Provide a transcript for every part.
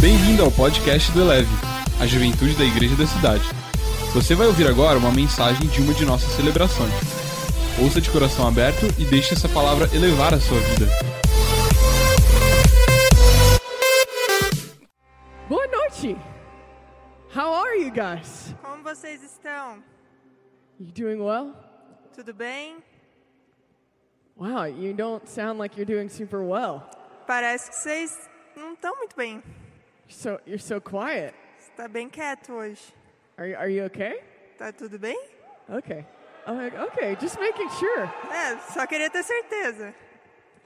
Bem-vindo ao podcast do Eleve, a juventude da igreja da cidade. Você vai ouvir agora uma mensagem de uma de nossas celebrações. Ouça de coração aberto e deixe essa palavra elevar a sua vida. Boa noite. How are you guys? Como vocês estão? You doing well? Tudo bem? Wow, you don't sound like you're doing super well. Parece que vocês não estão muito bem. So you're so quiet. Você está bem quieto hoje. Are you, are you okay? Tá tudo bem? Okay. I'm like, okay, just making sure. É, só queria ter certeza.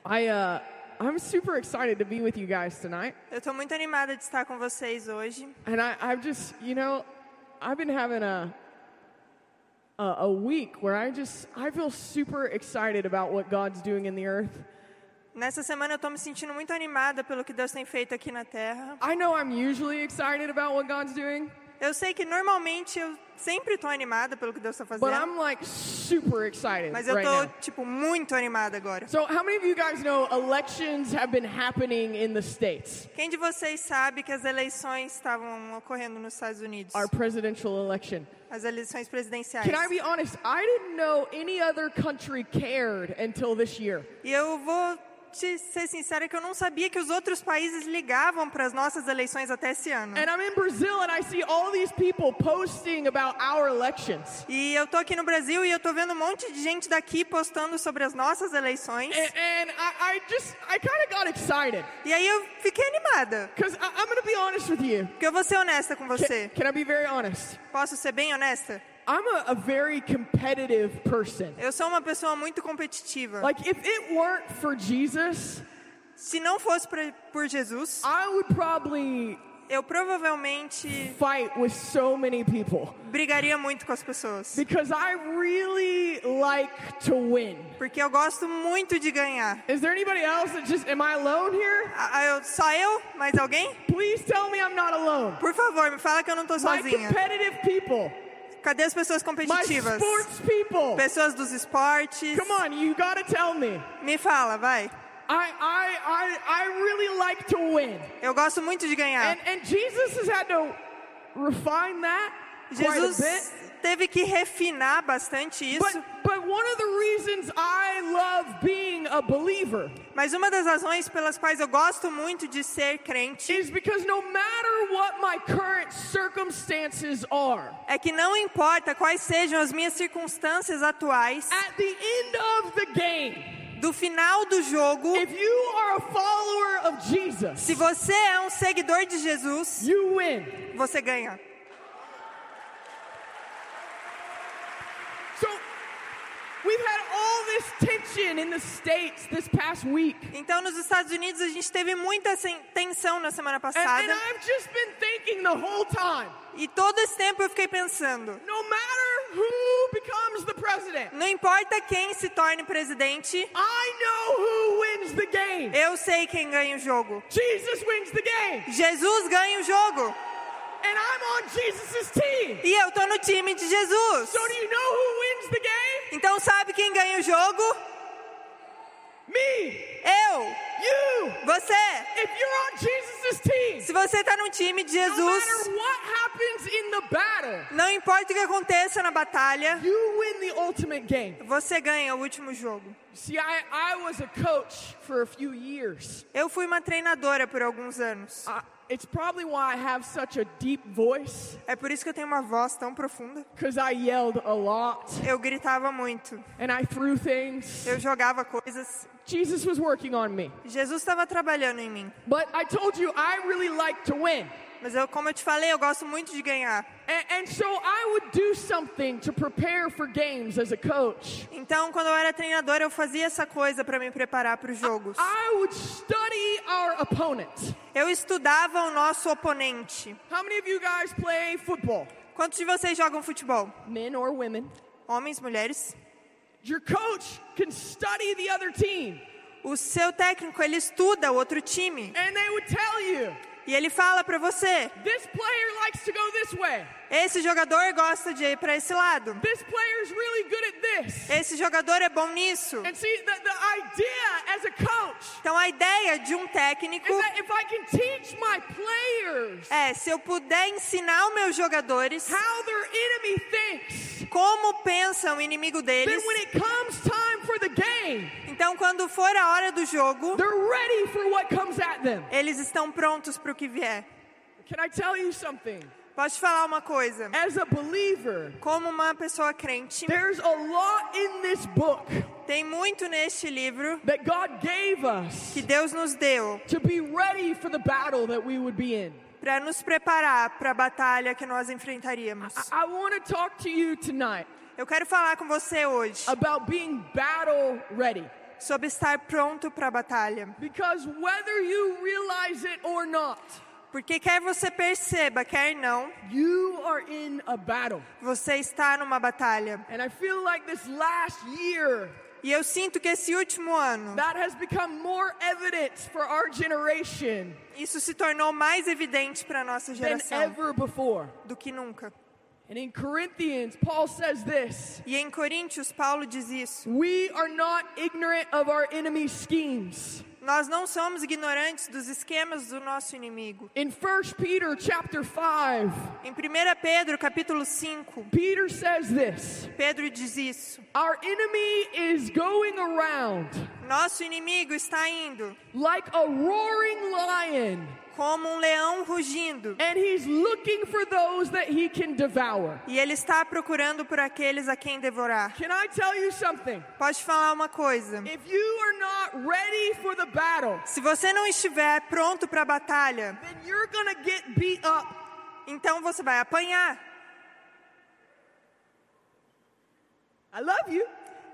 I uh I'm super excited to be with you guys tonight. Eu estou muito animada de estar com vocês hoje. And I I've just, you know, I've been having a a, a week where I just I feel super excited about what God's doing in the earth. Nessa semana eu estou me sentindo muito animada pelo que Deus tem feito aqui na Terra. I know I'm usually excited about what God's doing, Eu sei que normalmente eu sempre estou animada pelo que Deus está but fazendo, I'm like super excited mas eu right estou now. tipo muito animada agora. So, how many of you guys know elections have been happening in the States? Quem de vocês sabe que as eleições estavam ocorrendo nos Estados Unidos? Our presidential election. As eleições presidenciais. Can I be honest? I didn't know any other country cared until this year. E eu vou te ser sincera que eu não sabia que os outros países ligavam para as nossas eleições até esse ano. And I'm in Brazil and I see all these people posting about our elections. E eu tô aqui no Brasil e eu tô vendo um monte de gente daqui postando sobre as nossas eleições. And, and I, I just, I kind of got excited. E aí eu fiquei animada. Because I'm going to be honest with you. Porque eu vou ser honesta com Can, você. can I be very honest? Posso ser bem honesta? I'm a, a very competitive person. Eu sou uma pessoa muito competitiva. Like, if it weren't for Jesus, Se não fosse pra- por Jesus, I would probably eu provavelmente fight with so many people brigaria muito com as pessoas. because I really like to win. Porque eu gosto muito de ganhar. Is there anybody else that just am I alone here? Ah, ah, eu- Só eu? Mais alguém? Please tell me I'm not alone. Por favor, me fala que eu não My sozinha. competitive people, Cadê as pessoas my competitivas? sports people. Pessoas dos esportes. Come on, you gotta tell me. Me fala, vai. I I I I really like to win, Eu gosto muito de ganhar. and and Jesus has had to refine that. Jesus teve que refinar bastante isso. But but one of the reasons I love being a believer Mas uma das razões pelas quais eu gosto muito de ser crente is because no matter what my current circumstances are, é que não importa quais sejam as minhas circunstâncias atuais, at the end of the game, do final do jogo, Jesus, se você é um seguidor de Jesus, você ganha. So we've had all this tension in the states this past week. Então, nos Estados Unidos, a gente teve muita tensão na semana And, passada. and I've just been thinking the whole time, E todo esse tempo eu fiquei pensando: no matter who becomes the president, não importa quem se torne presidente, I know who wins the game. eu sei quem ganha o jogo. Jesus wins the game. Jesus ganha o jogo. And I'm on Jesus' team. E eu tô no time de Jesus. So do you know who wins the game? Então sabe quem ganha o jogo? Me. Eu, You. você. If you're on Jesus' team, Se você tá no time de no Jesus, matter what happens in the battle, não importa o que aconteça na batalha, you win the ultimate game. você ganha o último jogo. See, I, I was a coach for a few years. Eu fui uma treinadora por alguns anos. I, it's probably why I have such a deep voice, É por isso que eu tenho uma voz tão profunda. because I yelled a lot Eu gritava muito. and I threw things. Eu jogava coisas. Jesus was working on me. Jesus estava trabalhando em mim. But I told you I really like to win. Mas eu, como eu te falei, eu gosto muito de ganhar. Então, quando eu era treinadora, eu fazia essa coisa para me preparar para os jogos. Eu estudava o nosso oponente. How many of you guys play football? Quantos de vocês jogam futebol? Men or women? Homens, mulheres? Your coach can study the other team. O seu técnico, ele estuda o outro time. And they would tell you, E ele fala para você: this player likes to go this way. esse jogador gosta de ir para esse lado. Really good at this. Esse jogador é bom nisso. And see, the, the idea as a coach Então a ideia de um técnico players é se eu puder ensinar os meus jogadores como pensa o inimigo then deles, when it comes time for the game, então quando for a hora do jogo, they're ready for what comes at them. eles estão prontos para o que vier. Can I tell you something? Posso te falar uma coisa? As a believer, Como uma pessoa crente, there's a lot in this book tem muito neste livro that God gave us que Deus nos deu to be ready for the battle that we would be in. para nos preparar para a batalha que nós enfrentaríamos. I, I Eu quero falar com você hoje about being battle ready. sobre estar pronto para a batalha. Because whether you realize it or not, Porque quer você perceba, quer não, you are in a battle. você está numa batalha. And I feel like this last year, E eu sinto que esse último ano, that has become more evident for our generation isso se tornou mais evidente para a nossa than geração ever before. do que nunca. And in Corinthians, Paul says this E em Coríntios, Paulo diz isso. We are not ignorant of our enemy's schemes. Nós não somos ignorantes dos esquemas do nosso inimigo. In 1 Peter chapter 5, Em 1 Pedro, capítulo 5, Peter says this Pedro diz isso. Our enemy is going around Nosso inimigo está indo like a roaring lion, como um leão rugindo. and he's looking for those that he can devour. E ele está procurando por aqueles a quem devorar. Can I tell you something? Pode falar uma coisa. If you are not ready for the battle, Se você não estiver pronto para a batalha, then you're gonna get beat up. então você vai apanhar. I love you.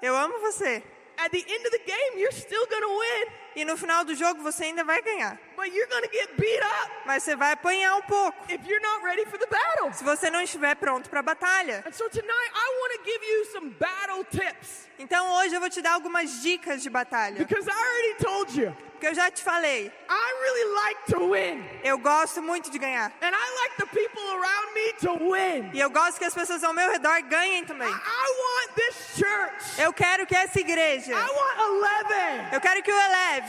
Eu amo você. At the end of the game, you're still gonna win, E no final do jogo você ainda vai ganhar. but you're gonna get beat up Mas você vai apanhar um pouco. if you're not ready for the battle. Se você não estiver pronto para a batalha. And so tonight, I want to give you some battle tips Então hoje eu vou te dar algumas dicas de batalha. because I already told you Porque eu já te falei, I really like to win, eu gosto muito de ganhar. and I like the people around me to win. E eu gosto que as pessoas ao meu redor ganhem também. I, I want this church. Eu quero que essa igreja, I want 11 eu quero que o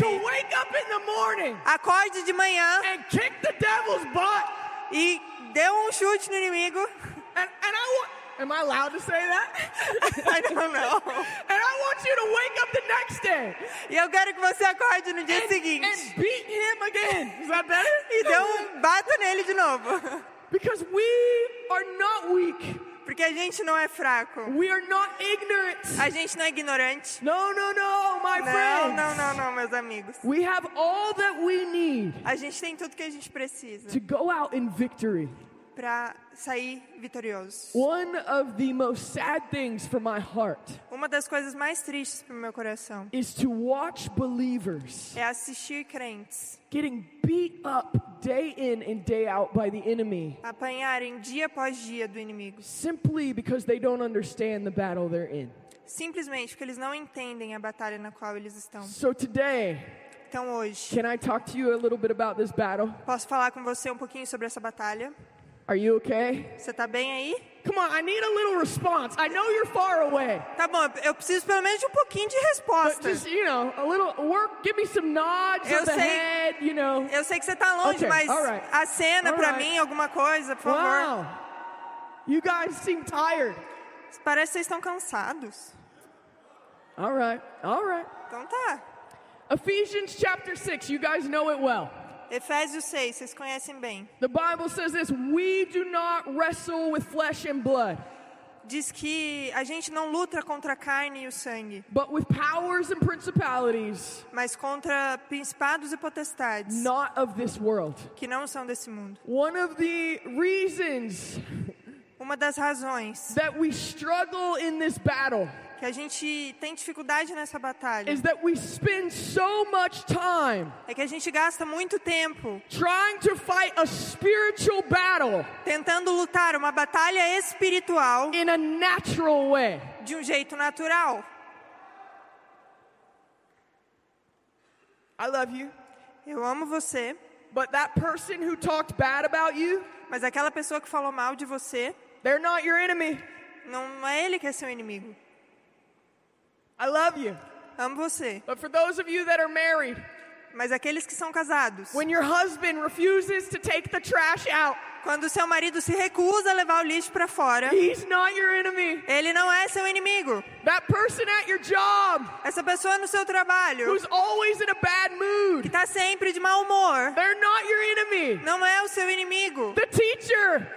to wake up in the morning acorde de manhã and kick the devil's butt. e dê um chute no inimigo. And, and I want. Am I allowed to say that? I don't know. and I want you to wake up the next day E eu quero que você acorde no dia and, seguinte and beat him again. Is that better? e dê um bata nele de novo. Because we are not weak. Porque a gente não é fraco. We are not ignorant. A gente não é ignorante. No, no, no, my Não, friends. não, não, não, meus amigos. We have all that we need A gente tem tudo que a gente precisa to go out in victory. Para sair vitorioso. One of the most sad things for my heart Uma das coisas mais tristes para o meu coração is to watch believers é assistir crentes getting beat up day in and day out by the enemy apanharem dia após dia do inimigo, simply because they don't understand the battle they're in. simplesmente porque eles não entendem a batalha na qual eles estão. So today, Então hoje, can I talk to you a little bit about this battle? posso falar com você um pouquinho sobre essa batalha? Are you okay? Você tá bem aí? Come on, I need a little response. I know you're far away. Tá bom, eu preciso pelo menos de um pouquinho de But resposta. just, you know, a little work, give me some nods Eu of the sei. head, you know. Eu sei que você tá longe, Okay, mas right. acena pra right. mim alguma coisa, por favor. Wow. You guys seem tired. Parece que vocês estão cansados. All right, all right. Então tá. Ephesians chapter 6, you guys know it well. Efésios 6, vocês conhecem bem. The Bible says this We do not wrestle with flesh and blood, Diz que a gente não luta contra a carne e o sangue, but with powers and principalities mas contra principados e potestades not of this world. que não são desse mundo. One of the reasons Uma das razões that we struggle in this battle que a gente tem dificuldade nessa batalha is that we spend so much time é que a gente gasta muito tempo trying to fight a spiritual battle tentando lutar uma batalha espiritual in a natural way. de um jeito natural. I love you. Eu amo você, But that person who talked bad about you, Mas aquela pessoa que falou mal de você, they're not your enemy. não é ele que é seu inimigo. I love you. Amo você. But for those of you that are married, Mas aqueles que são casados, when your husband refuses to take the trash out, quando seu marido se recusa a levar o lixo para fora, he's not your enemy. ele não é seu inimigo. That person at your job Essa pessoa no seu trabalho, who's always in a bad que mood, está sempre de mau humor, they're not your enemy. não é o seu inimigo. The teacher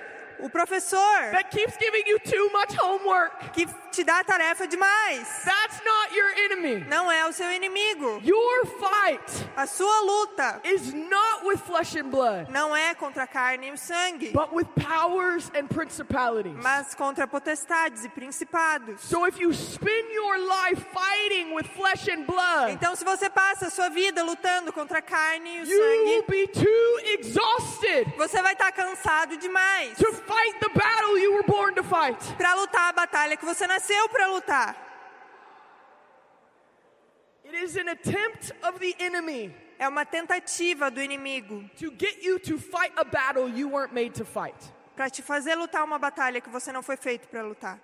O professor, that keeps giving you too much homework, que te dá tarefa demais, that's not your enemy. não é o seu inimigo. Your fight A sua luta is not with flesh and blood, não é contra a carne e o sangue, but with powers and principalities. mas contra potestades e principados. So if you spend your life fighting with flesh and blood, Então, se você passa a sua vida lutando contra a carne e o you will sangue, be too exhausted você vai estar cansado demais to fight the battle you were born to fight. para lutar a batalha que você nasceu para lutar. It is an attempt of the enemy É uma tentativa do inimigo to get you to fight a battle you weren't made to fight. para te fazer lutar uma batalha que você não foi feito para lutar.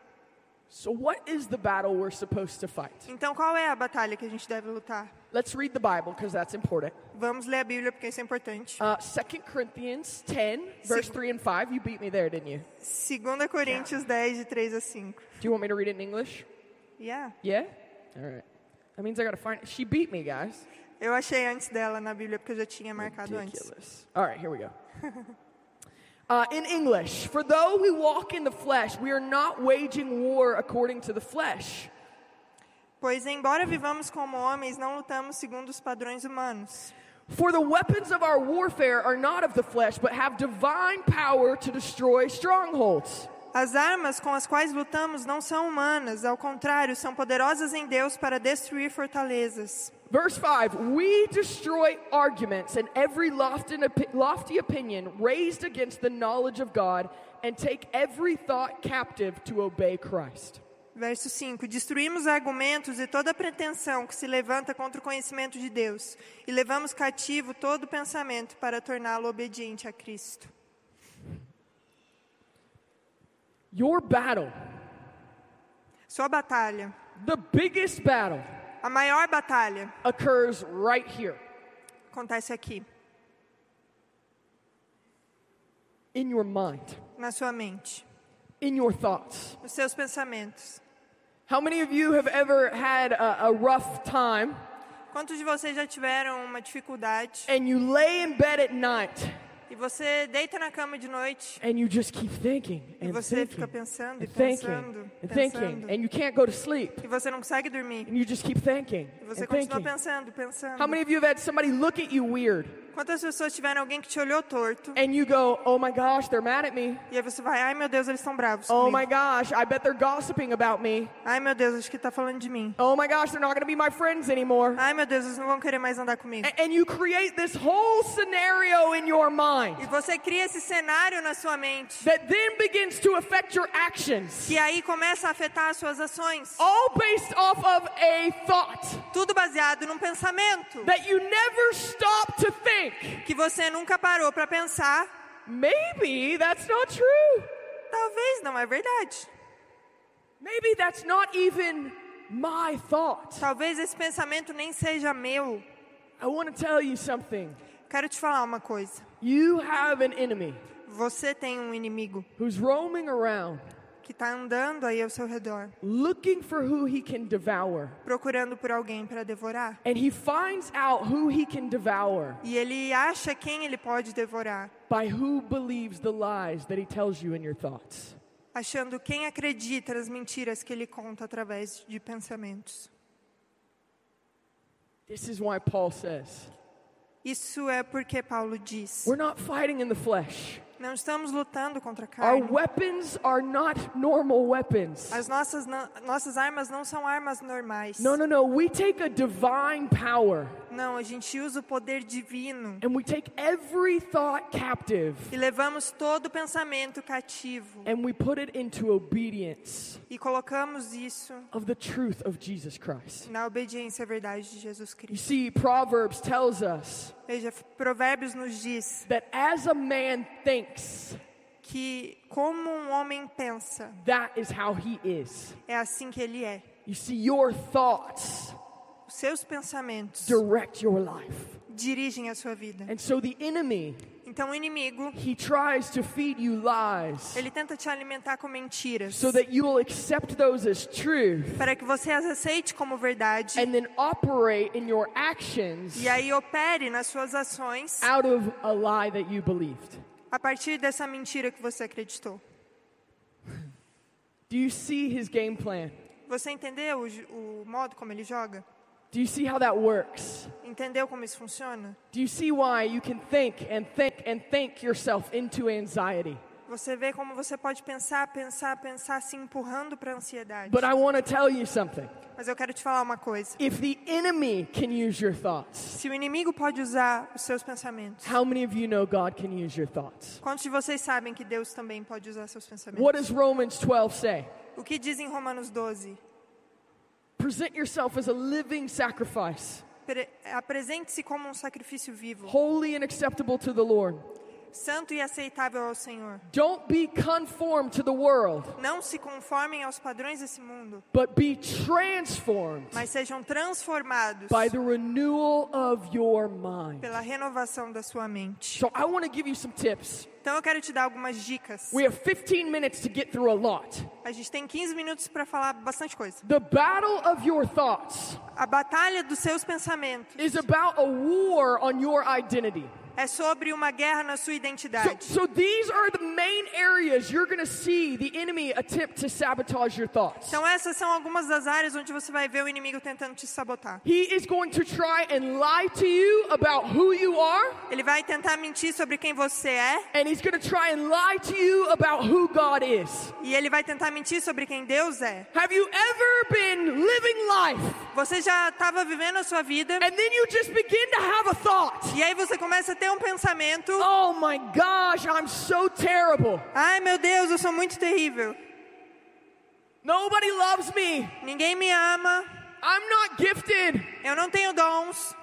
So, what is the battle we're supposed to fight? Então, qual é a batalha que a gente deve lutar? Let's read the Bible because that's important. Vamos ler a Bíblia porque isso é importante. Uh, 2 Corinthians 10, verse 3 and 5. You beat me there, didn't you? 2 Coríntios 10, de 3 a 5. Do you want me to read it in English? Yeah. Yeah? All right. That means I got to find it. She beat me, guys. Eu achei antes dela na Bíblia porque eu já tinha marcado antes. Ridiculous. All right, here we go. Uh, in English, for though we walk in the flesh, we are not waging war according to the flesh. Pois, embora vivamos como homens, não lutamos segundo os padrões humanos. For the weapons of our warfare are not of the flesh, but have divine power to destroy strongholds. As armas com as quais lutamos não são humanas, ao contrário, são poderosas em Deus para destruir fortalezas. Verse 5 We destroy arguments and every lofty, lofty opinion raised against the knowledge of God and take every thought captive to obey Christ. Verso 5: Destruímos argumentos e toda pretensão que se levanta contra o conhecimento de Deus, e levamos cativo todo pensamento para torná-lo obediente a Cristo. Your battle, Sua batalha, the biggest battle, a maior batalha, occurs right here acontece aqui, in your mind, na sua mente, in your thoughts. nos seus pensamentos. How many of you have ever had a, a rough time Quantos de vocês já tiveram uma dificuldade and you lay in bed at night e você deita na cama de noite. And you just keep thinking e and você thinking fica pensando e and pensando, and thinking. and you can't go to sleep. E você não consegue dormir, and you just keep thinking e você and continua thinking. pensando, pensando. How many of you have had somebody look at you weird Quantas pessoas tiveram alguém que te olhou torto and you go, "Oh my gosh, they're mad at me. e aí você vai, ai meu Deus, eles estão bravos Oh comigo. my gosh, I bet they're gossiping about me. Ai meu Deus, acho que tá falando de mim. Oh my gosh, they're not going to be my friends anymore." Ai meu Deus, eles não vão querer mais andar comigo. A- And you create this whole scenario in your mind E você cria esse cenário na sua mente that then begins to affect your actions, que aí começa a afetar as suas ações. all based off of a thought Tudo baseado num pensamento that you never stop to think. que você nunca parou para pensar. Maybe that's not true. Talvez não é verdade. Maybe that's not even my thought. Talvez esse pensamento nem seja meu. I want to tell you something. Quero te falar uma coisa. You have an enemy Você tem um inimigo who's roaming around que está andando aí ao seu redor, looking for who he can devour. procurando por alguém para devorar. And he finds out who he can devour E ele acha quem ele pode devorar, by who believes the lies that he tells you in your thoughts. achando quem acredita nas mentiras que ele conta através de pensamentos. This is why Paul says, Isso é porque Paulo diz: We're not fighting in the flesh. Não estamos lutando contra a Our carne. weapons are not normal weapons. As nossas, nossas armas não são armas normais. No, no, no. We take a divine power Não, a gente usa o poder divino and we take every thought captive e levamos todo pensamento cativo and we put it into obedience e colocamos isso of the truth of Jesus Christ. na obediência à verdade de Jesus You Cristo. see, Proverbs tells us Veja, Provérbios nos diz that as a man thinks, que como um homem pensa, that is how he is. é assim que ele é. You see, your thoughts seus pensamentos direct your life. dirigem a sua vida. And so the enemy, Então o inimigo, he tries to feed you lies ele tenta te alimentar com mentiras, so that you will accept those as truth para que você as aceite como verdade and then operate in your actions e aí opere nas suas ações out of a lie that you believed. a partir dessa mentira que você acreditou. Do you see his game plan? Você entendeu o, o modo como ele joga? Do you see how that works? Entendeu como isso funciona? Do you see why you can think and think and think yourself into anxiety? Você vê como você pode pensar, pensar, pensar, se empurrando para a ansiedade. But I want to tell you something. Mas eu quero te falar uma coisa. If the enemy can use your thoughts, Se o inimigo pode usar os seus pensamentos, how many of you know God can use your thoughts? quantos de vocês sabem que Deus também pode usar seus pensamentos? What does Romans 12 say? O que diz em Romanos 12? Present yourself as a living sacrifice, Pre- Apresente-se como um sacrifício vivo, holy and acceptable to the Lord. Santo e aceitável ao Senhor. Don't be conformed to the world, Não se conformem aos padrões desse mundo, but be transformed mas sejam transformados by the renewal of your mind. pela renovação da sua mente. So I want to give you some tips. Então eu quero te dar algumas dicas. We have 15 minutes to get through a lot. A gente tem 15 minutos para falar bastante coisa. The battle of your thoughts A batalha dos seus pensamentos is about a war on your identity. É sobre uma guerra na sua So, identidade. so these are the main areas you're going to see the enemy attempt to sabotage your thoughts. Então essas são algumas das áreas onde você vai ver o inimigo tentando te sabotar. He is going to try and lie to you about who you are, Ele vai tentar mentir sobre quem você é and he's going to try and lie to you about who God is. e ele vai tentar mentir sobre quem Deus é. Have you ever been living life Você já estava vivendo a sua vida and then you just begin to have a thought? e aí você começa a ter um pensamento: Oh my gosh, I'm so terrible. "Ai, meu Deus, eu sou muito terrível. Nobody loves me. Ninguém me ama. I'm not gifted. Eu não tenho dons."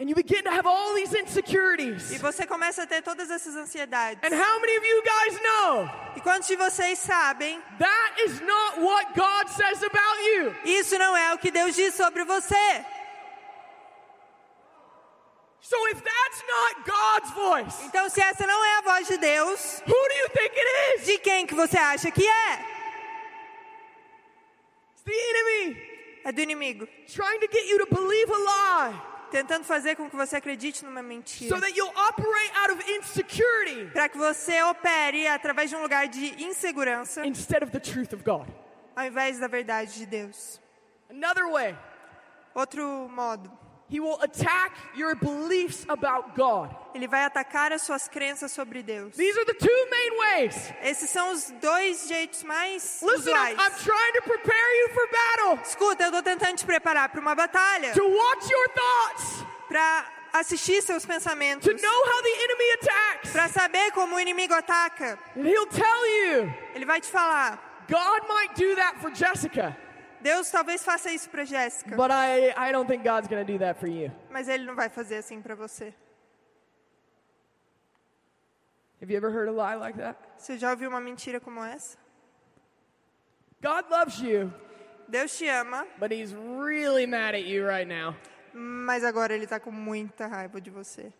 And you begin to have all these insecurities. E você começa a ter todas essas ansiedades. And how many of you guys know E quantos de vocês sabem? that is not what God says about you? Isso não é o que Deus diz sobre você. So if that's not God's voice, Então, se essa não é a voz de Deus, who do you think it is? de quem que você acha que é? It's the enemy É do inimigo, trying to get you to believe a lie tentando fazer com que você acredite numa so mentira, that you'll operate out of insecurity para que você opere através de um lugar de insegurança, instead of the truth of God. ao invés da verdade de Deus. Another way, Outro modo, he will attack your beliefs about God. ele vai atacar as suas crenças sobre Deus. These are the two main ways. Esses são os dois jeitos mais Listen, I'm, usuais. I'm trying to prepare you for battle, Escuta, eu estou tentando te preparar para uma batalha, to watch your thoughts, para assistir seus pensamentos, to know how the enemy attacks. para saber como o inimigo ataca. And he'll tell you, Ele vai te falar: God might do that for Jessica, Deus talvez faça isso para Jéssica, but I, I don't think God's going to do that for you. mas Ele não vai fazer assim para você. Have you ever heard a lie like that? Você já ouviu uma mentira como essa? God loves you, Deus te ama, but he's really mad at you right now. mas agora Ele está com muita raiva de você.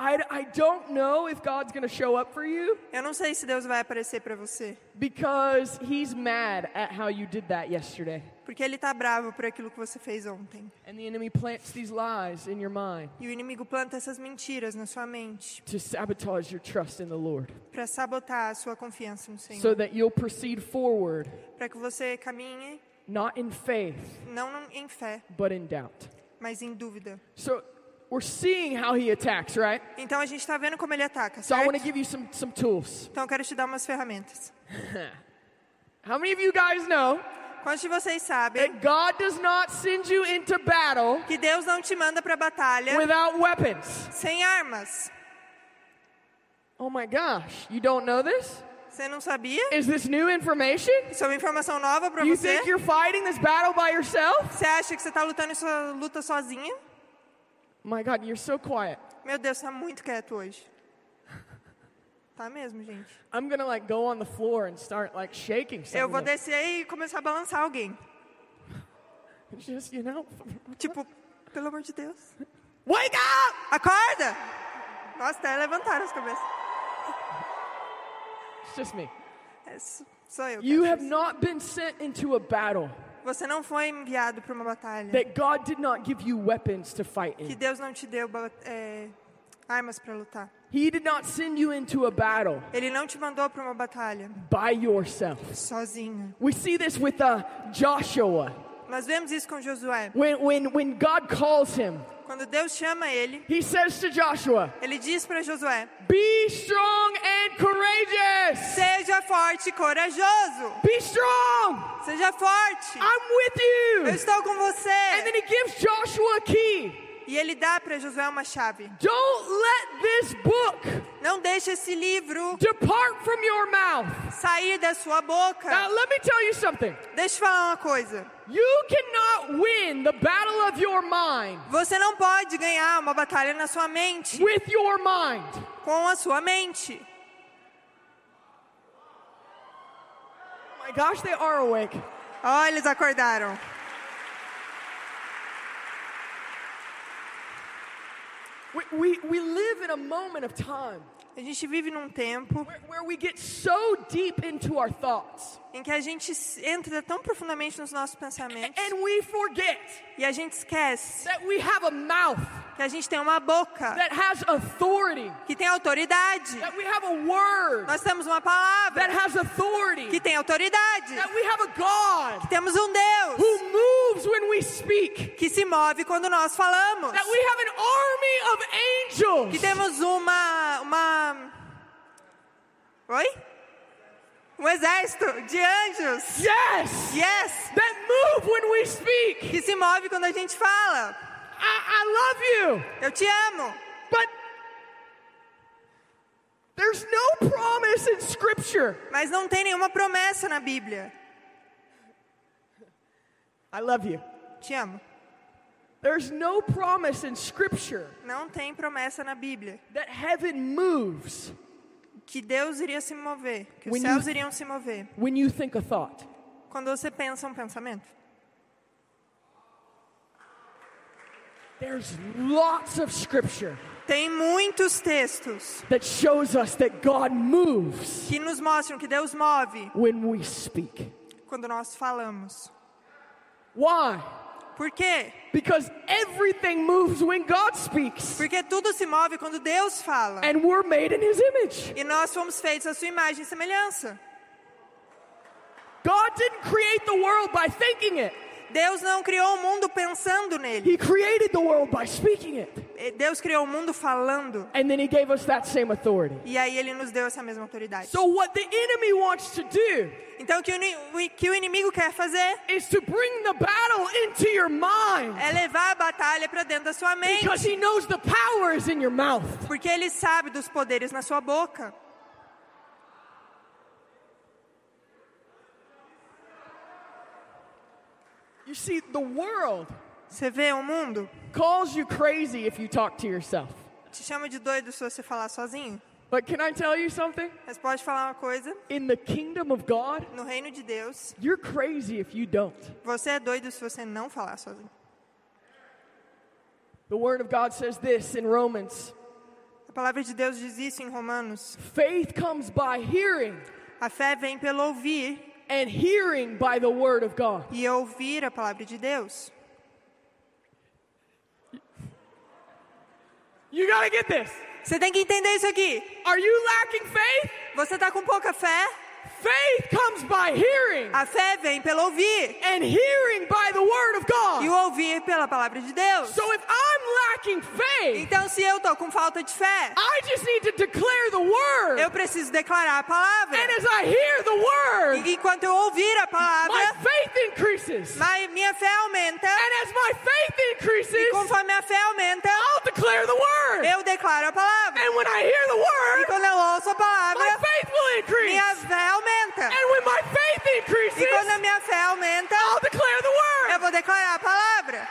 I, I don't know if God's going to show up for you Eu não sei se Deus vai aparecer para você, because he's mad at how you did that yesterday. porque Ele está bravo por aquilo que você fez ontem. And the enemy plants these lies in your mind E o inimigo planta essas mentiras na sua mente to sabotage your trust in the Lord para sabotar a sua confiança no so Senhor, that you'll proceed forward para que você caminhe not in faith, não em fé, but in doubt. mas em dúvida. So we're seeing how he attacks, right? Então a gente está vendo como ele ataca, So I want to give you some, some tools. Então eu quero te dar umas ferramentas. How many of you guys know Quantos de vocês sabem that God does not send you into battle que Deus não te manda para batalha without weapons? sem armas? Oh my gosh, you don't know this? Você não sabia? Is this new information? Isso é uma informação nova para You você? think you're fighting this battle by yourself? Você acha que você está lutando sua luta sozinha? My God, you're so quiet. Meu Deus, tá muito quieto hoje. Tá mesmo, gente. I'm gonna like go on the floor and start like shaking Eu vou something. descer e começar a balançar alguém. Just, you know, Tipo, pelo amor de Deus. wake up! Acorda! Nossa, até levantaram as cabeças. It's just me. É, sou eu. You have not been sent into a battle Você não foi enviado para uma batalha. that God did not give you weapons to fight in. Que. Deus não te deu é, armas para lutar. He did not send you into a battle Ele não te mandou para uma batalha by yourself. sozinho. We see this with uh, Joshua. Nós vemos isso com Josué. When, when, when God calls him, Quando Deus chama ele, he says to Joshua, ele diz para Josué: Be strong and courageous. Seja forte e corajoso. Be strong. Seja forte. I'm with Eu you. estou com And você. then he gives Joshua a key. E ele dá para Josué uma chave. Don't let this book Não deixe esse livro depart from your mouth. sair da sua boca. Now, let me tell you something. Deixa eu falar uma coisa. You cannot win the battle of your mind Você não pode ganhar uma batalha na sua mente with your mind. com a sua mente. Oh my gosh, they are awake. Ó, eles acordaram. We, we, live in a moment of time A gente vive num tempo where, where we get so deep into our thoughts em que a gente entra tão profundamente nos nossos pensamentos and we forget e a gente esquece that we have a mouth que a gente tem uma boca that has authority, que tem autoridade. that we have a word Nós temos uma that palavra has authority, que tem autoridade. that we have a God Temos um Deus moves when we speak, que se move quando nós falamos. that we have an army of Que angels temos uma uma Oi? Um exército de anjos. Yes! Yes. That move when we speak. Que se move quando a gente fala. I, I love you. Eu te amo. But there's no promise in Scripture. Mas não tem nenhuma promessa na Bíblia. I love you. Te amo. There's no promise in Scripture Não tem promessa na Bíblia that heaven moves que Deus iria se mover, que os When céus you- iriam se mover when you think a thought. quando você pensa um pensamento. There's lots of Scripture Tem muitos textos that shows us that God moves que nos mostram que Deus move when we speak. quando nós falamos. Why? Por quê? Because everything moves when God speaks. Porque tudo se move quando Deus fala. And we're made in His image. E nós fomos feitos à sua imagem e semelhança. God didn't create the world by thinking it, Deus não criou o mundo pensando nele. He created the world by speaking it. Deus criou o mundo falando. And then He gave us that same authority. E aí ele nos deu essa mesma autoridade. So, what the enemy wants to do Então o que o, que inimigo quer fazer is to bring the battle into your mind é levar a batalha para dentro da sua mente. because He knows the power is in your mouth. Porque ele sabe dos poderes na sua boca. You see, the world Você vê o mundo calls you crazy if you talk to yourself. te chama de doido se você falar sozinho. But can I tell you something? Mas pode falar uma coisa, In the kingdom of God, no reino de Deus, you're crazy if you don't. você é doido se você não falar sozinho. The Word of God says this in Romans A palavra de Deus diz isso em Romanos. faith comes by hearing, A fé vem pelo ouvir and hearing by the Word of God. e ouvir a palavra de Deus. You gotta get this. Você tem que entender isso aqui. Are you lacking faith? Você está com pouca fé? Faith comes by hearing, A fé vem pelo ouvir and hearing by the Word of e God. o ouvir pela palavra de Deus. So if I'm lacking faith, Então, se eu tô com falta de fé, I just need to declare the Word. eu preciso declarar a palavra. And as I hear the Word, E enquanto eu ouvir a my palavra, faith increases. mai- minha fé aumenta. And as my faith E increases, conforme a fé aumenta, I'll declare the Word. eu declaro a palavra. And when I hear the E Word, quando eu ouço a my palavra, faith will increase. minha fé aumenta. And when my faith E increases, e quando a minha fé aumenta, I'll declare the word. eu vou declarar a palavra.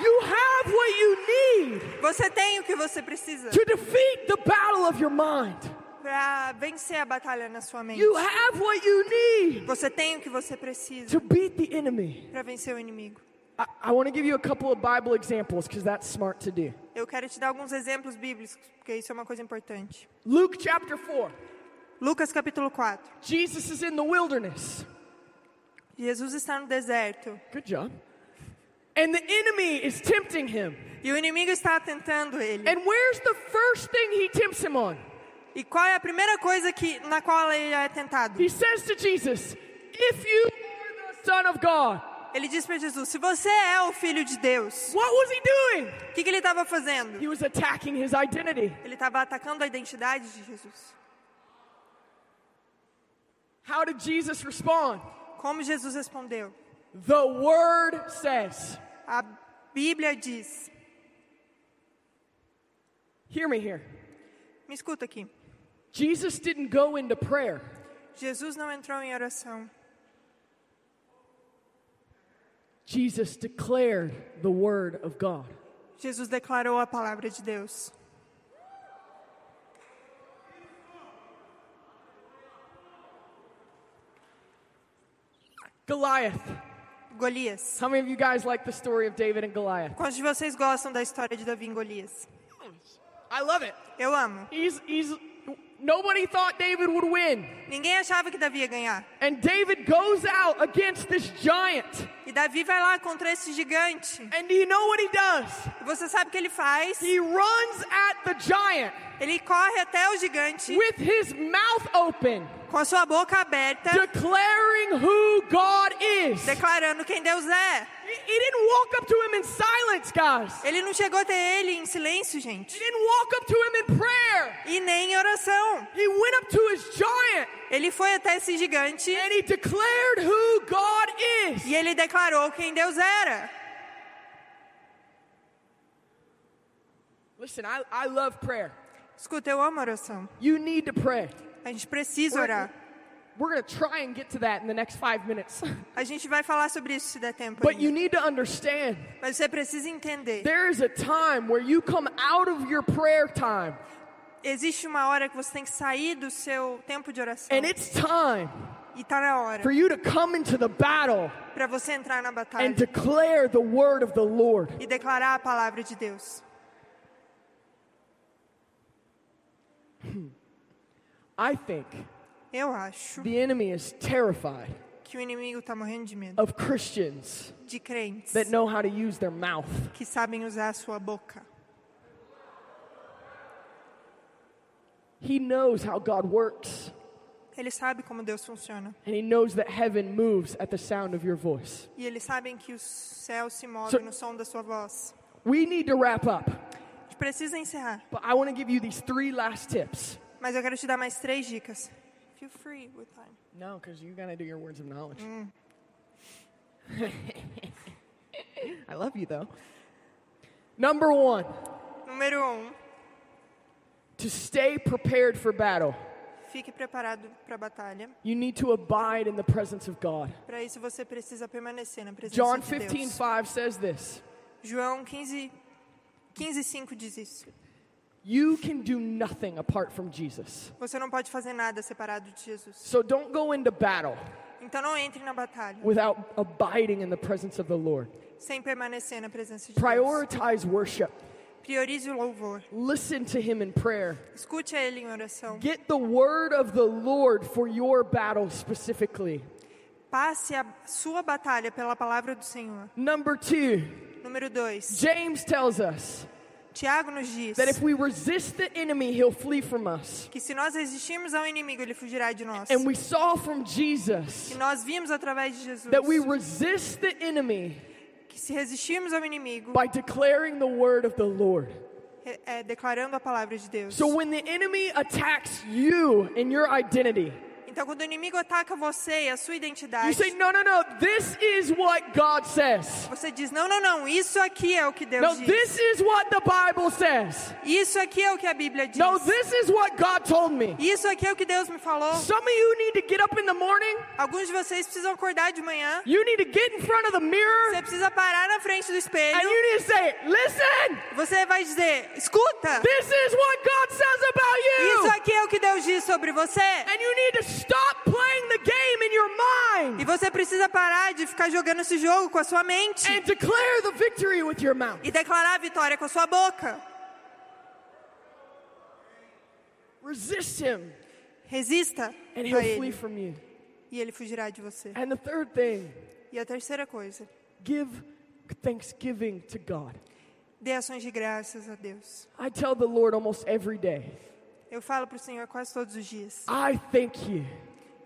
You have what you need você tem o que você precisa to defeat the battle of your mind. para vencer a batalha na sua mente. You have what you need você tem o que você precisa para vencer o inimigo. I, want to give you a couple of Bible examples because that's smart to do. Eu quero te dar alguns exemplos bíblicos, porque isso é uma coisa importante. Luke chapter 4. Lucas capítulo 4. Jesus is in the wilderness. Jesus está no deserto Good job. And the enemy is tempting him. e o inimigo está tentando ele. And where's the first thing he tempts him on? E qual é a primeira coisa que na qual ele é tentado? He says to Jesus, If you are the Son of God, Ele diz para Jesus: Se você é o filho de Deus, what was he doing? o que, que ele estava fazendo? He was attacking his identity. Ele estava atacando a identidade de Jesus. How did Jesus respond? Como Jesus respondeu? The Word says, A Bíblia diz: Hear me here. Me escuta aqui. Jesus didn't go into prayer. Jesus não entrou em oração. Jesus declared the Word of God. Jesus declarou a palavra de Deus. Goliath. Golias. How many of you guys like the story of David and Goliath? Quantos de vocês gostam da história de Davi e Golias? I love it. Eu amo. He's, he's, nobody thought David would win. Ninguém achava que Davi ia ganhar. And David goes out against this giant. E Davi vai lá contra esse gigante. And do you know what he does? E você sabe o que ele faz? He runs at the giant Ele corre até o gigante with his mouth open, com a sua boca aberta, declaring who God is. declarando quem Deus é. He he didn't walk up to him in silence, guys. Ele não chegou até ele em silêncio, gente. He didn't walk up to him in prayer. E nem em oração. He went up to his giant Ele foi até esse gigante and he declared who God is. e ele declarou quem Deus era. Listen, I, I love prayer. Escuta, eu amo oração. You need to pray. A gente precisa orar. We're going to try and get to that in the next five minutes. A gente vai falar sobre isso se der tempo. but you need to understand Mas você precisa entender. there is a time where you come out of your prayer time Existe uma hora que você tem que sair do seu tempo de oração. and it's time E tá na hora for you to come into the battle para você entrar na batalha and declare the word of the Lord. e declarar a palavra de Deus. Hmm. I think Eu acho the enemy is terrified que o inimigo está morrendo de medo of Christians de crentes that know how to use their mouth. que sabem usar a sua boca. He knows how God works Ele sabe como Deus funciona. and he knows that heaven moves at the sound of your voice. E eles sabem que o céu se move So- no som da sua voz. We need to wrap up, precisa encerrar, but I want to give you these three last tips. mas eu quero te dar mais três dicas. Feel free with time. No, because you gotta do your words of knowledge. I love you though. Number one, Número um, to stay prepared for battle, fique preparado para a batalha. you need to abide in the presence of God. Para isso você precisa permanecer na presença John de 15 Deus. 5 says this João 15, 15, 5 diz isso. You can do nothing apart from Jesus. Você não pode fazer nada separado de Jesus. So don't go into battle Então não entre na batalha without abiding in the presence of the Lord. sem permanecer na presença de Deus. Prioritize worship, Priorize o louvor. listen to Him in prayer. Escute a Ele em oração. Get the word of the Lord for your battle specifically. Passe a sua batalha pela palavra do Senhor. Number two, Número 2. James tells us Tiago nos diz that if we resist the enemy, he'll flee from us. que se nós resistirmos ao inimigo, ele fugirá de nós. And we saw from E Jesus nós vimos através de Jesus that we resist the enemy que se resistirmos ao inimigo, by declaring the word of the Lord. é, é, declarando a palavra de Deus. So when the enemy attacks you in your identity, Então, quando o inimigo ataca você e a sua you identidade, say, no, no, no, this is what God says. você diz: não, não, não, isso aqui é o que Deus No, diz. this is what the Bible says. Isso aqui é o que a Bíblia diz. No, this is what God told me. Isso aqui é o que Deus me falou. Some of you need to get up in the morning. Alguns de vocês precisam acordar de manhã. You need to get in front of the mirror. Você precisa parar na frente do And espelho. you need to say, listen, Você vai dizer: escuta, this is what God says about isso you. aqui é o que Deus diz sobre você. And you need to stop playing the game in your E você precisa parar de ficar jogando esse jogo com a sua mente and declare the victory with your mouth. e declarar a vitória com a sua boca. Resist him Resista and he'll flee ele from you. e ele fugirá de você. And the third thing, E a terceira coisa, give thanksgiving to God. dê ações de graças a Deus. I tell the Lord almost every day, Eu falo para o Senhor quase todos os dias. I thank you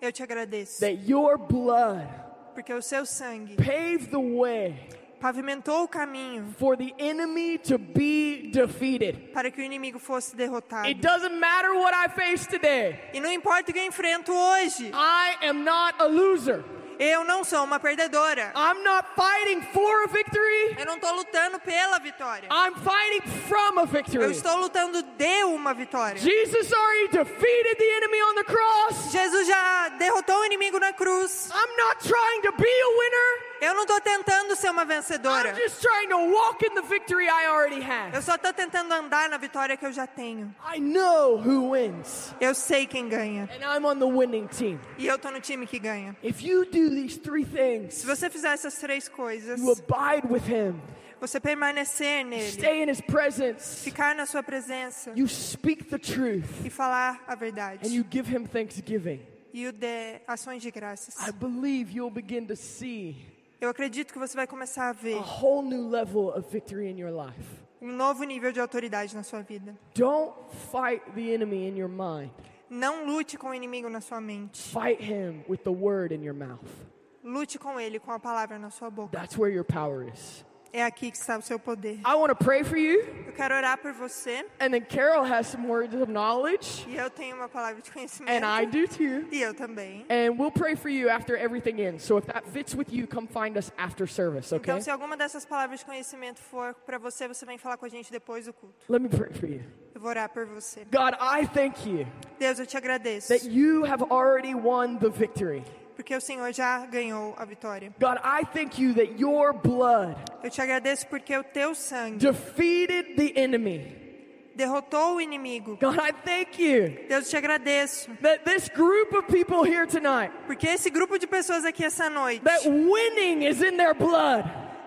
Eu te agradeço, that your blood porque o seu sangue paved the way pavimentou o caminho for the enemy to be defeated. para que o inimigo fosse derrotado. It doesn't matter what I face today. E não importa o que eu enfrento hoje, I am not a loser. Eu não sou uma perdedora. I'm not fighting for a victory. Eu não estou lutando pela vitória. I'm fighting from a Eu victory. estou lutando de uma vitória. Jesus already defeated the enemy on the cross. Jesus já derrotou o inimigo na cruz. I'm not trying to be a winner. Eu não estou tentando ser uma vencedora. I'm just trying to walk in the victory I already Eu have. só estou tentando andar na vitória que eu já tenho. I know who wins, Eu sei quem ganha. and I'm on the winning team. E eu estou no time que ganha. If you do these three things, Se você fizer essas três coisas, you abide with Him, você permanecer nele, stay in His presence, ficar na sua presença you speak the truth, e falar a and verdade. you give Him thanksgiving. E o dê ações de graças. Eu acredito que você vai começar a ver a whole new level of victory in your life. um novo nível de autoridade na sua vida. Don't fight the enemy in your mind. Não lute com o inimigo na sua mente. Fight him with the word in your mouth. Lute com ele com a palavra na sua boca. That's where your power is. É aqui que está o seu poder. I want to pray for you, Eu quero orar por você. and then Carol has some words of knowledge, E eu tenho uma palavra de conhecimento. and. I do too. E eu também. And we'll pray for you after everything ends. So if that fits with you, come find us after service, okay? Então, se alguma dessas palavras de conhecimento for para você, você vem falar com a gente depois do culto. Let me pray for you. Eu vou orar por você. God, I thank you Deus, eu te agradeço. that you have already won the victory. Porque o Senhor já ganhou a vitória. God, I thank you that your blood Eu te agradeço porque o teu sangue defeated the enemy. derrotou o inimigo. God, I thank you Deus, eu te agradeço. that this group of people here tonight, Porque esse grupo de pessoas aqui essa noite that winning is in their blood,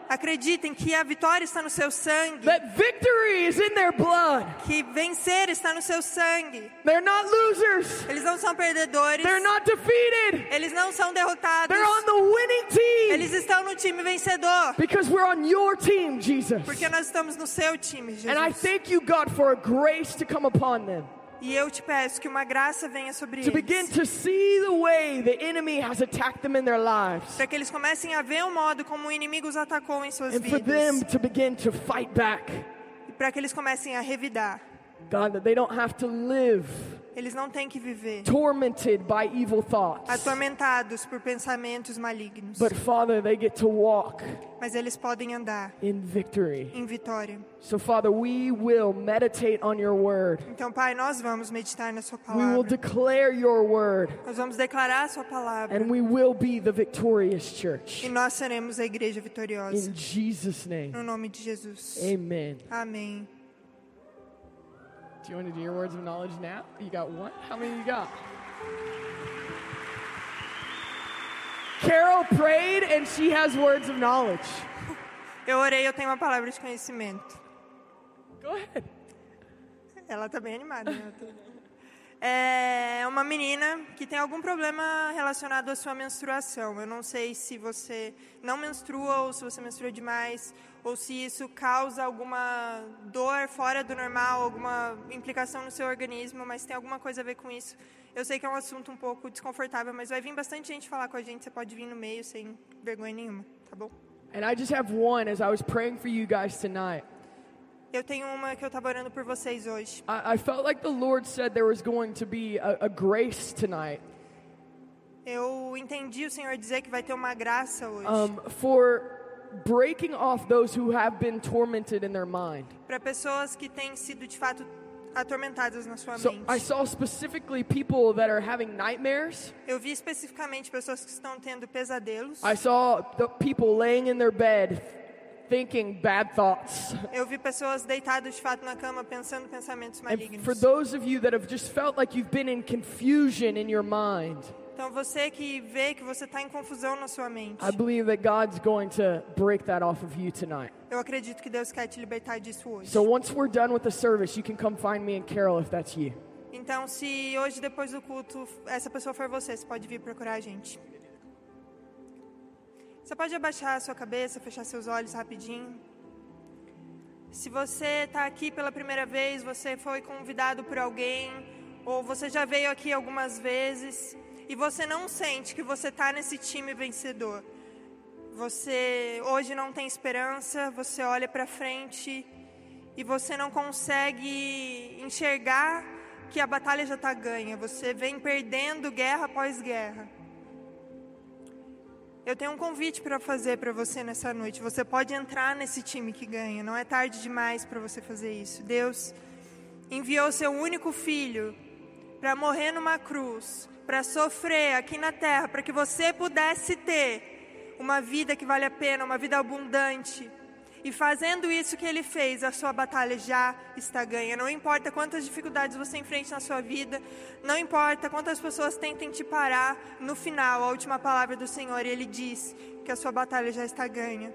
acreditem que a vitória está no seu sangue. that victory is in their blood. Que vencer está no seu sangue. They're not losers. Eles não são perdedores. They're not defeated. Eles não são derrotados. They're on the winning team Eles estão no time vencedor. because we're on your team, Jesus. Porque nós estamos no seu time, And I Jesus. thank you, God, for a grace to come upon them. E eu te peço que uma graça venha sobre To begin eles. to see the way the enemy has attacked them in their lives. Para que eles comecem a ver o modo como o inimigo os atacou em suas And for them vidas. to begin to fight back. E para que eles comecem a revidar. God, that they don't have to live Eles não têm que viver tormented by evil thoughts. atormentados por pensamentos malignos. But Father, they get to walk Mas eles podem andar in victory. em vitória. So, Father, we will meditate on your word. Então, Pai, nós vamos meditar na sua We will declare your word. Nós vamos declarar a sua palavra. And we will be the victorious church. E nós seremos a igreja vitoriosa. In Jesus' name. No nome de Jesus. Amen. Amém. Do you want to do your words of knowledge now? You got one? How many you got? Carol prayed and she has words of knowledge. Eu orei, eu tenho uma palavra de conhecimento. Go ahead. Ela tá bem animada. Né? É uma menina que tem algum problema relacionado à sua menstruação. Eu não sei se você não menstrua ou se você menstrua demais, ou se isso causa alguma dor fora do normal, alguma implicação no seu organismo, mas tem alguma coisa a ver com isso. Eu sei que é um assunto um pouco desconfortável, mas vai vir bastante gente falar com a gente. Você pode vir no meio sem vergonha nenhuma, tá bom? And I just have one as I was praying for you guys tonight. Eu tenho uma que eu estava orando por vocês hoje. I, I felt like the Lord said there was going to be a, a grace tonight Eu entendi o Senhor dizer que vai ter uma graça hoje. um, for breaking off those who have been tormented in their mind. para pessoas que têm sido de fato atormentadas na sua So mente. I saw specifically people that are having nightmares. Eu vi especificamente pessoas que estão tendo pesadelos. I saw the people laying in their bed thinking bad thoughts. Eu vi pessoas deitadas de fato na cama pensando pensamentos malignos. And for those of you that have just felt like you've been in confusion in your mind, Então você que vê que você está em confusão na sua mente, I believe that God's going to break that off of you tonight. eu acredito que Deus quer te libertar disso hoje. So once we're done with the service, you can come find me and Carol if that's you. Então, se hoje depois do culto essa pessoa for você, você pode vir procurar a gente. Você pode abaixar a sua cabeça, fechar seus olhos rapidinho. Se você está aqui pela primeira vez, você foi convidado por alguém, ou você já veio aqui algumas vezes, e você não sente que você está nesse time vencedor. Você hoje não tem esperança, você olha para frente e você não consegue enxergar que a batalha já está ganha. Você vem perdendo guerra após guerra. Eu tenho um convite para fazer para você nessa noite. Você pode entrar nesse time que ganha. Não é tarde demais para você fazer isso. Deus enviou seu único filho para morrer numa cruz, para sofrer aqui na terra, para que você pudesse ter uma vida que vale a pena, uma vida abundante. E fazendo isso que ele fez, a sua batalha já está ganha. Não importa quantas dificuldades você enfrente na sua vida, não importa quantas pessoas tentem te parar, no final, a última palavra do Senhor, ele diz que a sua batalha já está ganha.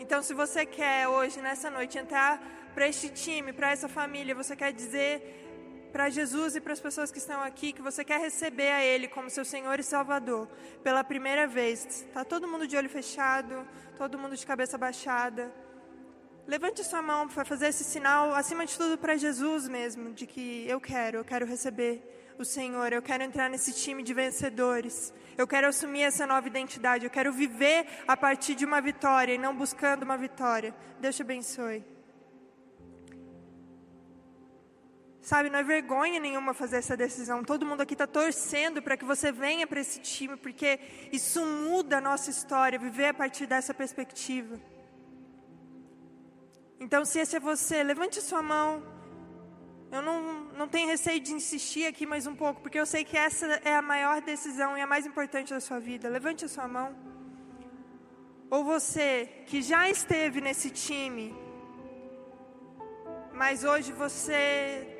Então, se você quer hoje, nessa noite, entrar para este time, para essa família, você quer dizer para Jesus e para as pessoas que estão aqui que você quer receber a Ele como seu Senhor e Salvador pela primeira vez. Está todo mundo de olho fechado, todo mundo de cabeça baixada. Levante sua mão para fazer esse sinal, acima de tudo para Jesus mesmo, de que eu quero, eu quero receber o Senhor, eu quero entrar nesse time de vencedores. Eu quero assumir essa nova identidade, eu quero viver a partir de uma vitória e não buscando uma vitória. Deus te abençoe. Sabe, não é vergonha nenhuma fazer essa decisão. Todo mundo aqui está torcendo para que você venha para esse time, porque isso muda a nossa história, viver a partir dessa perspectiva. Então, se esse é você, levante sua mão. Eu não, não tenho receio de insistir aqui mais um pouco, porque eu sei que essa é a maior decisão e a mais importante da sua vida. Levante a sua mão. Ou você que já esteve nesse time, mas hoje você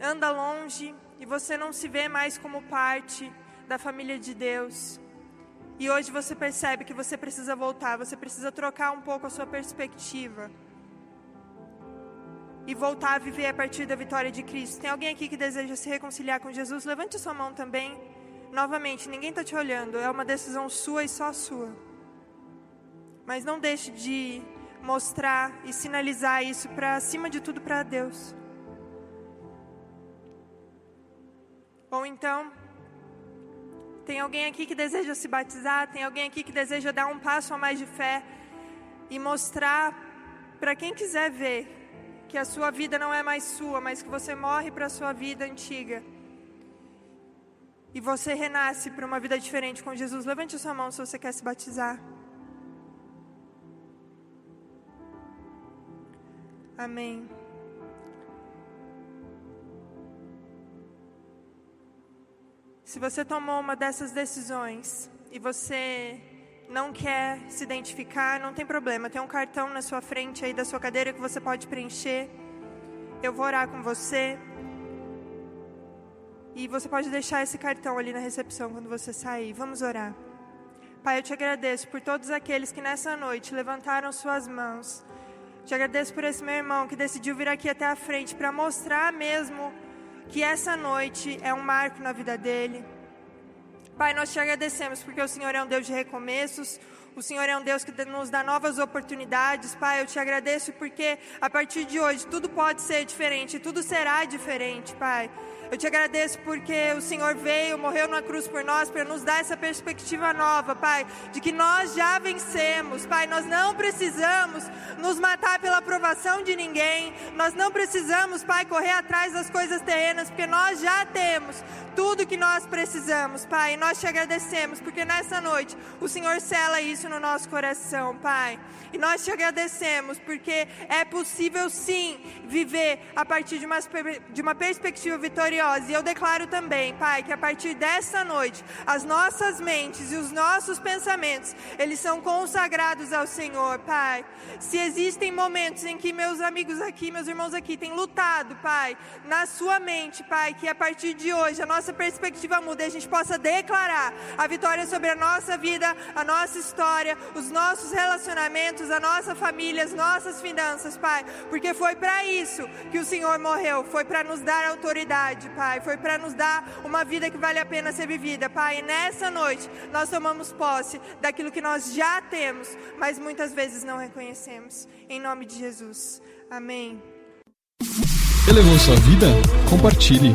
anda longe e você não se vê mais como parte da família de Deus. E hoje você percebe que você precisa voltar, você precisa trocar um pouco a sua perspectiva e voltar a viver a partir da vitória de Cristo. Tem alguém aqui que deseja se reconciliar com Jesus? Levante sua mão também. Novamente, ninguém está te olhando, é uma decisão sua e só sua. Mas não deixe de mostrar e sinalizar isso para acima de tudo para Deus. Ou então, tem alguém aqui que deseja se batizar, tem alguém aqui que deseja dar um passo a mais de fé e mostrar para quem quiser ver que a sua vida não é mais sua, mas que você morre para a sua vida antiga. E você renasce para uma vida diferente com Jesus. Levante a sua mão se você quer se batizar. Amém. Se você tomou uma dessas decisões e você não quer se identificar, não tem problema. Tem um cartão na sua frente aí da sua cadeira que você pode preencher. Eu vou orar com você. E você pode deixar esse cartão ali na recepção quando você sair. Vamos orar. Pai, eu te agradeço por todos aqueles que nessa noite levantaram suas mãos. Te agradeço por esse meu irmão que decidiu vir aqui até a frente para mostrar mesmo que essa noite é um marco na vida dele. Pai, nós te agradecemos porque o Senhor é um Deus de recomeços, O Senhor é um Deus que nos dá novas oportunidades, Pai. Eu te agradeço porque a partir de hoje tudo pode ser diferente, tudo será diferente, Pai. Eu te agradeço porque o Senhor veio, morreu na cruz por nós, para nos dar essa perspectiva nova, Pai, de que nós já vencemos, Pai. Nós não precisamos nos matar pela aprovação de ninguém, nós não precisamos, Pai, correr atrás das coisas terrenas, porque nós já temos tudo que nós precisamos, Pai. E nós te agradecemos, porque nessa noite o Senhor sela isso no nosso coração, Pai. E nós te agradecemos, porque é possível sim viver a partir de uma, de uma perspectiva vitoriosa e eu declaro também, Pai, que a partir dessa noite, as nossas mentes e os nossos pensamentos, eles são consagrados ao Senhor, Pai. Se existem momentos em que meus amigos aqui, meus irmãos aqui, têm lutado, Pai, na sua mente, Pai, que a partir de hoje a nossa perspectiva muda e a gente possa declarar a vitória sobre a nossa vida, a nossa história, os nossos relacionamentos, a nossa família, as nossas finanças, Pai, porque foi para isso que o Senhor morreu, foi para nos dar autoridade, Pai. Foi para nos dar uma vida que vale a pena ser vivida, Pai. E nessa noite nós tomamos posse daquilo que nós já temos, mas muitas vezes não reconhecemos. Em nome de Jesus. Amém. Elevou sua vida? Compartilhe.